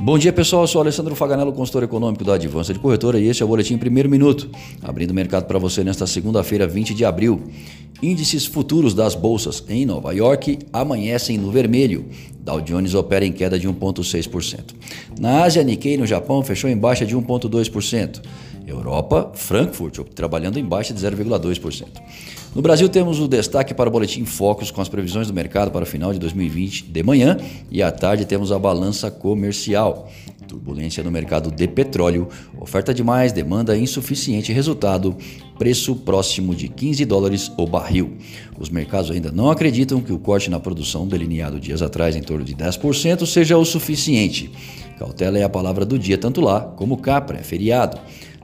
Bom dia, pessoal. Eu sou Alessandro Faganello, consultor econômico da Advança de Corretora, e este é o Boletim Primeiro Minuto, abrindo o mercado para você nesta segunda-feira, 20 de abril. Índices futuros das bolsas em Nova York amanhecem no vermelho. Dow Jones opera em queda de 1,6%. Na Ásia, Nikkei no Japão fechou em baixa de 1,2%. Europa, Frankfurt, trabalhando em baixa de 0,2%. No Brasil, temos o destaque para o Boletim Focus com as previsões do mercado para o final de 2020 de manhã e à tarde temos a balança comercial. Turbulência no mercado de petróleo, oferta demais, demanda insuficiente, resultado, preço próximo de 15 dólares o barril. Os mercados ainda não acreditam que o corte na produção delineado dias atrás em torno de 10% seja o suficiente. Cautela é a palavra do dia tanto lá como cá, pré-feriado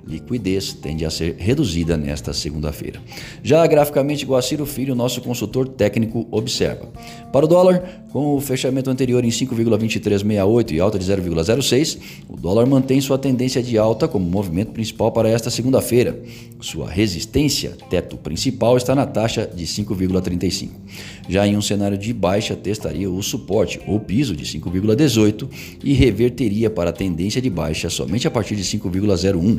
liquidez tende a ser reduzida nesta segunda-feira. Já graficamente, Guaciro Filho, nosso consultor técnico, observa. Para o dólar, com o fechamento anterior em 5,2368 e alta de 0,06, o dólar mantém sua tendência de alta como movimento principal para esta segunda-feira. Sua resistência, teto principal, está na taxa de 5,35. Já em um cenário de baixa, testaria o suporte ou piso de 5,18 e reverteria para a tendência de baixa somente a partir de 5,01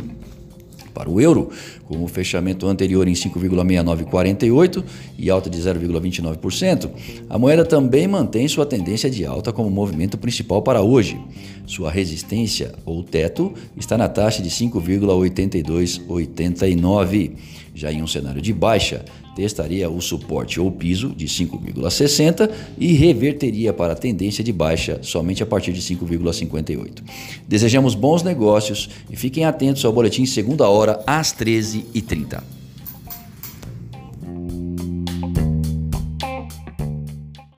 para o euro, com o fechamento anterior em 5,6948 e alta de 0,29%, a moeda também mantém sua tendência de alta como movimento principal para hoje. Sua resistência ou teto está na taxa de 5,8289. Já em um cenário de baixa, testaria o suporte ou piso de 5,60 e reverteria para a tendência de baixa somente a partir de 5,58. Desejamos bons negócios e fiquem atentos ao boletim segunda hora às 13h30.